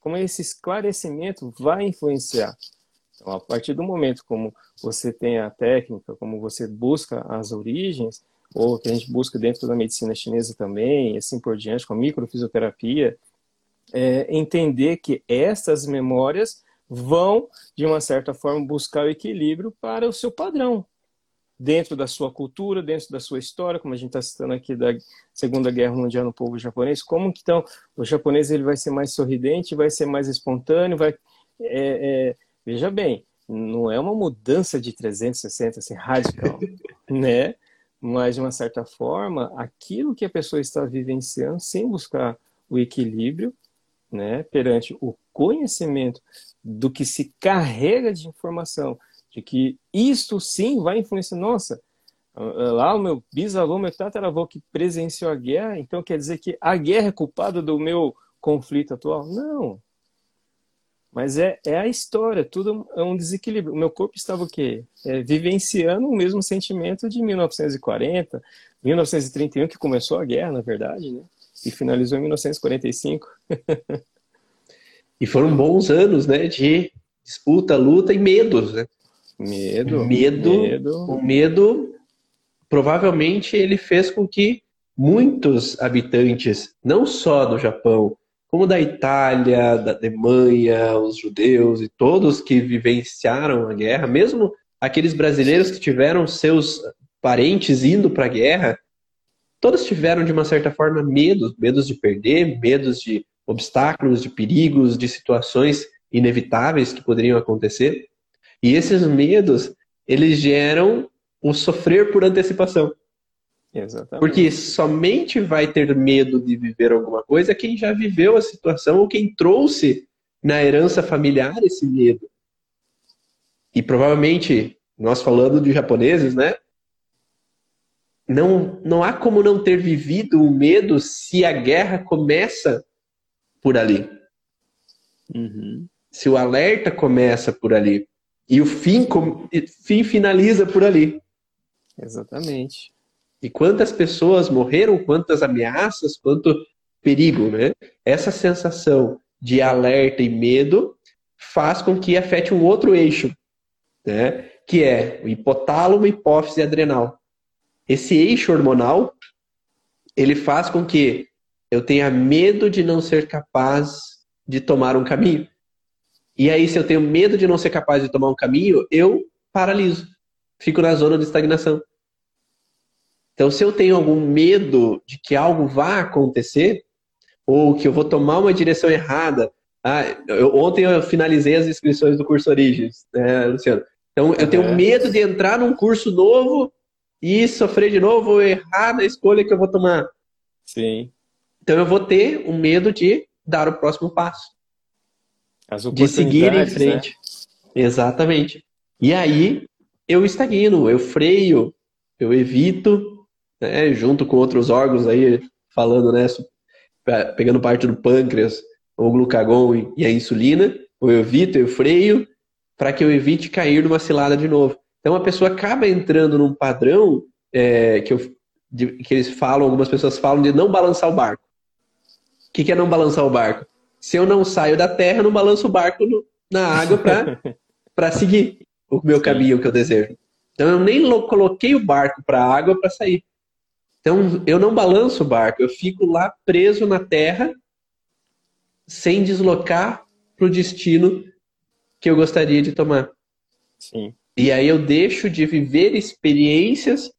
como esse esclarecimento vai influenciar. Então, a partir do momento como você tem a técnica, como você busca as origens, ou que a gente busca dentro da medicina chinesa também, e assim por diante, com a microfisioterapia, é, entender que essas memórias vão, de uma certa forma, buscar o equilíbrio para o seu padrão, dentro da sua cultura, dentro da sua história, como a gente está citando aqui da Segunda Guerra Mundial no povo japonês, como que então o japonês ele vai ser mais sorridente, vai ser mais espontâneo, vai é, é, veja bem, não é uma mudança de 360 assim radical, né? Mas de uma certa forma, aquilo que a pessoa está vivenciando, sem buscar o equilíbrio, né, perante o conhecimento do que se carrega de informação, de que isto sim vai influenciar. Nossa, lá o meu bisavô, meu tataravô que presenciou a guerra, então quer dizer que a guerra é culpada do meu conflito atual? Não. Mas é, é a história, tudo é um desequilíbrio. O meu corpo estava o quê? É, vivenciando o mesmo sentimento de 1940, 1931, que começou a guerra, na verdade, né? E finalizou em 1945. E foram bons anos, né, de disputa, luta e medos, né? Medo. Medo. medo. O medo provavelmente ele fez com que muitos habitantes, não só do Japão, como da Itália, da Alemanha, os judeus e todos que vivenciaram a guerra, mesmo aqueles brasileiros que tiveram seus parentes indo para a guerra, todos tiveram de uma certa forma medos, medos de perder, medos de obstáculos, de perigos, de situações inevitáveis que poderiam acontecer. E esses medos, eles geram um sofrer por antecipação. Exatamente. Porque somente vai ter medo de viver alguma coisa quem já viveu a situação ou quem trouxe na herança familiar esse medo. E provavelmente, nós falando de japoneses, né? Não, não há como não ter vivido o medo se a guerra começa por ali. Uhum. Se o alerta começa por ali e o fim, fim finaliza por ali. Exatamente. E quantas pessoas morreram, quantas ameaças, quanto perigo, né? Essa sensação de alerta e medo faz com que afete um outro eixo, né? Que é o hipotálamo, hipófise adrenal. Esse eixo hormonal, ele faz com que eu tenha medo de não ser capaz de tomar um caminho. E aí, se eu tenho medo de não ser capaz de tomar um caminho, eu paraliso. Fico na zona de estagnação. Então, se eu tenho algum medo de que algo vá acontecer, ou que eu vou tomar uma direção errada. Ah, eu, ontem eu finalizei as inscrições do curso Origens, né, Luciano? Então, eu tenho medo de entrar num curso novo e sofrer de novo ou errar na escolha que eu vou tomar. Sim. Então eu vou ter o medo de dar o próximo passo. De seguir em né? frente. Né? Exatamente. E aí eu estagno, eu freio, eu evito, né, junto com outros órgãos aí, falando, né, pegando parte do pâncreas, o glucagon e a insulina, eu evito, eu freio, para que eu evite cair numa cilada de novo. Então a pessoa acaba entrando num padrão é, que, eu, de, que eles falam, algumas pessoas falam de não balançar o barco que, que é não balançar o barco? Se eu não saio da terra, eu não balanço o barco no, na água para seguir o meu caminho que eu desejo. Então eu nem coloquei o barco para a água para sair. Então eu não balanço o barco, eu fico lá preso na terra sem deslocar para o destino que eu gostaria de tomar. Sim. E aí eu deixo de viver experiências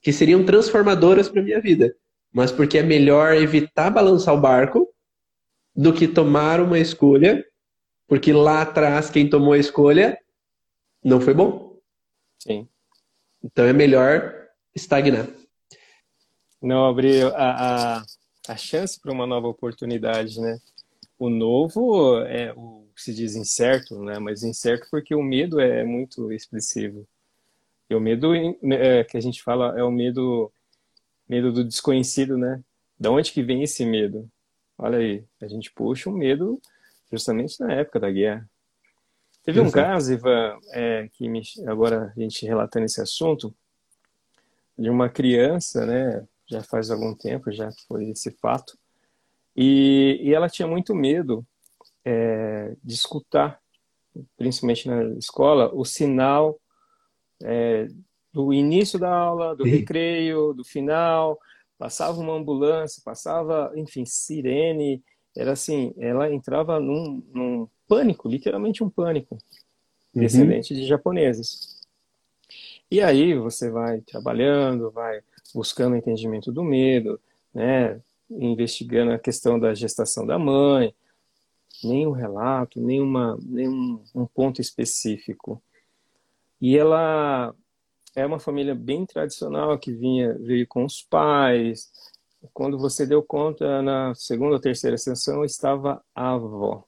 que seriam transformadoras para minha vida mas porque é melhor evitar balançar o barco do que tomar uma escolha, porque lá atrás quem tomou a escolha não foi bom. Sim. Então é melhor estagnar. Não abrir a, a, a chance para uma nova oportunidade, né? O novo é o que se diz incerto, né? Mas incerto porque o medo é muito expressivo. E o medo é, que a gente fala é o medo Medo do desconhecido, né? Da onde que vem esse medo? Olha aí, a gente puxa um medo justamente na época da guerra. Teve um caso, Ivan, é, que me, agora a gente relatando esse assunto, de uma criança, né? Já faz algum tempo, já foi esse fato. E, e ela tinha muito medo é, de escutar, principalmente na escola, o sinal é, do início da aula, do recreio, do final. Passava uma ambulância, passava, enfim, sirene. Era assim, ela entrava num, num pânico, literalmente um pânico, uhum. descendente de japoneses. E aí você vai trabalhando, vai buscando o entendimento do medo, né? investigando a questão da gestação da mãe, nenhum relato, nenhuma, nenhum um ponto específico. E ela é uma família bem tradicional que vinha veio com os pais. Quando você deu conta na segunda ou terceira sessão estava a avó.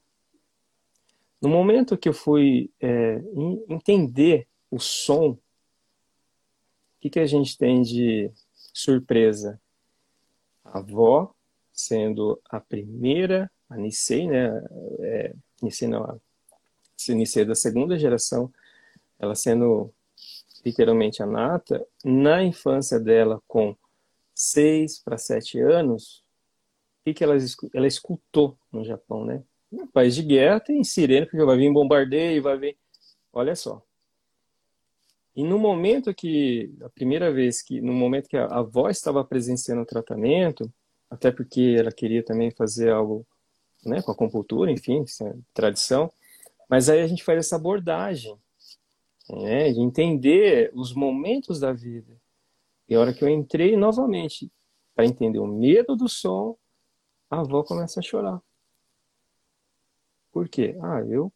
No momento que eu fui é, entender o som, o que, que a gente tem de surpresa? A avó sendo a primeira, a Nisei, né? É, Nisei não, a Nisei da segunda geração, ela sendo literalmente a nata, na infância dela com seis para sete anos, o que, ela, ela escutou no Japão, né? No país de guerra tem sirene, porque vai vir bombardeio, vai vir... Olha só. E no momento que, a primeira vez que, no momento que a avó estava presenciando o tratamento, até porque ela queria também fazer algo né, com a compultura, enfim, tradição, mas aí a gente faz essa abordagem né, de entender os momentos da vida. E a hora que eu entrei novamente para entender o medo do som, a avó começa a chorar. Por quê? Ah, eu,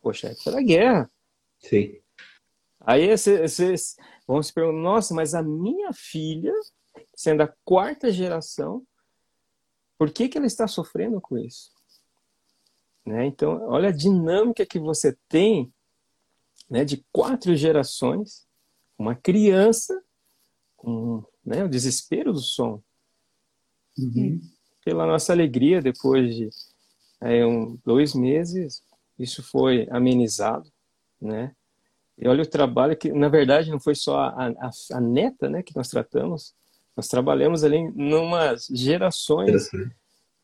poxa, época da guerra. Sim. Aí vocês vão se perguntar, nossa, mas a minha filha, sendo a quarta geração, por que, que ela está sofrendo com isso? Né? Então, olha a dinâmica que você tem né, de quatro gerações, uma criança com né, o desespero do som. Uhum. Pela nossa alegria, depois de é, um, dois meses, isso foi amenizado, né? E olha o trabalho que, na verdade, não foi só a, a, a neta, né, que nós tratamos, nós trabalhamos ali em umas gerações,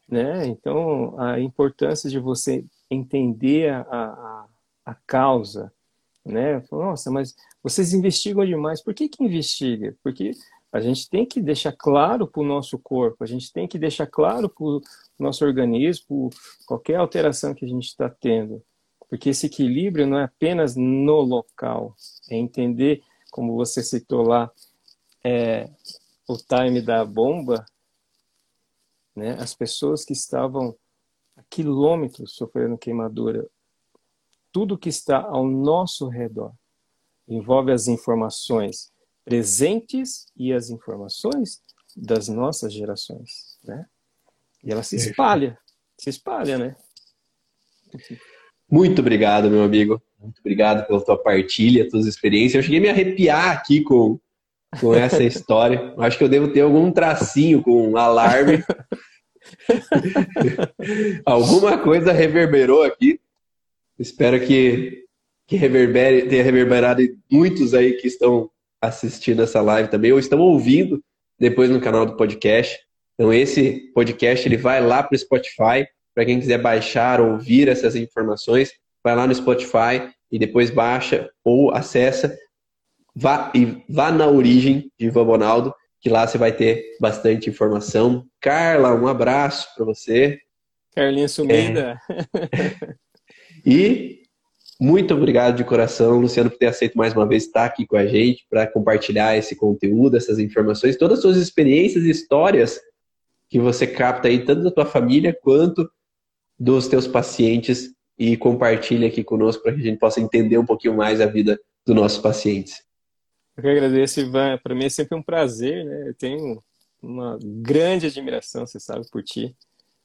né? Então, a importância de você entender a, a, a causa, né? Nossa, mas vocês investigam demais. Por que que investiga? Porque a gente tem que deixar claro para o nosso corpo, a gente tem que deixar claro para o nosso organismo qualquer alteração que a gente está tendo. Porque esse equilíbrio não é apenas no local, é entender, como você citou lá, é, o time da bomba, né? as pessoas que estavam a quilômetros sofrendo queimadura, tudo que está ao nosso redor envolve as informações presentes e as informações das nossas gerações, né? E ela se espalha, se espalha, né? Muito obrigado, meu amigo. Muito obrigado pela tua partilha, tuas experiências. Eu cheguei a me arrepiar aqui com, com essa história. Acho que eu devo ter algum tracinho com um alarme. Alguma coisa reverberou aqui. Espero que, que reverbere, tenha reverberado muitos aí que estão assistindo essa live também, ou estão ouvindo depois no canal do podcast. Então, esse podcast ele vai lá para o Spotify. Para quem quiser baixar, ouvir essas informações, vai lá no Spotify e depois baixa ou acessa. Vá, e vá na origem de Ivan Bonaldo, que lá você vai ter bastante informação. Carla, um abraço para você. Carlinha Sumida. É. E muito obrigado de coração, Luciano, por ter aceito mais uma vez estar aqui com a gente para compartilhar esse conteúdo, essas informações, todas as suas experiências e histórias que você capta aí, tanto da tua família quanto dos teus pacientes e compartilha aqui conosco para que a gente possa entender um pouquinho mais a vida dos nossos pacientes. Eu que agradeço, Ivan. Para mim é sempre um prazer, né? Eu tenho uma grande admiração, você sabe, por ti.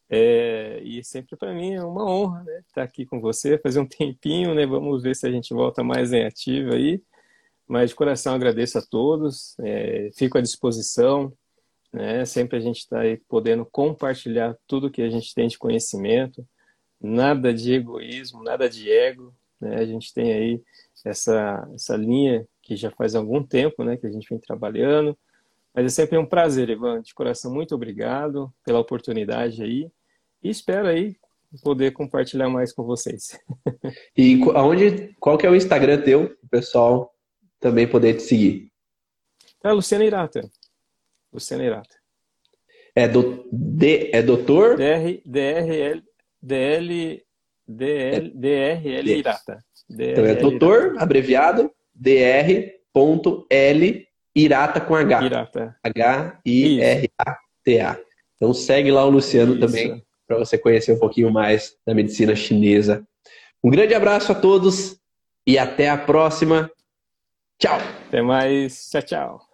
É, e sempre para mim é uma honra né, estar aqui com você, fazer um tempinho, né? Vamos ver se a gente volta mais em ativo aí. Mas de coração agradeço a todos, é, fico à disposição. né? Sempre a gente está aí podendo compartilhar tudo que a gente tem de conhecimento, nada de egoísmo, nada de ego, né? A gente tem aí essa, essa linha que já faz algum tempo, né, que a gente vem trabalhando, mas é sempre um prazer, Ivan, de coração, muito obrigado pela oportunidade aí, e espero aí poder compartilhar mais com vocês. E aonde, qual que é o Instagram teu, o pessoal também poder te seguir? É Luciana Irata. Luciana Irata. É, do, D, é doutor? DR, DRL, DL, DL, DRL Irata. DRL então é doutor, Irata. abreviado, dr.l Irata com H. Irata. H-I-R-A-T-A. Então segue lá o Luciano Isso. também, para você conhecer um pouquinho mais da medicina chinesa. Um grande abraço a todos e até a próxima. Tchau. Até mais. Tchau, tchau.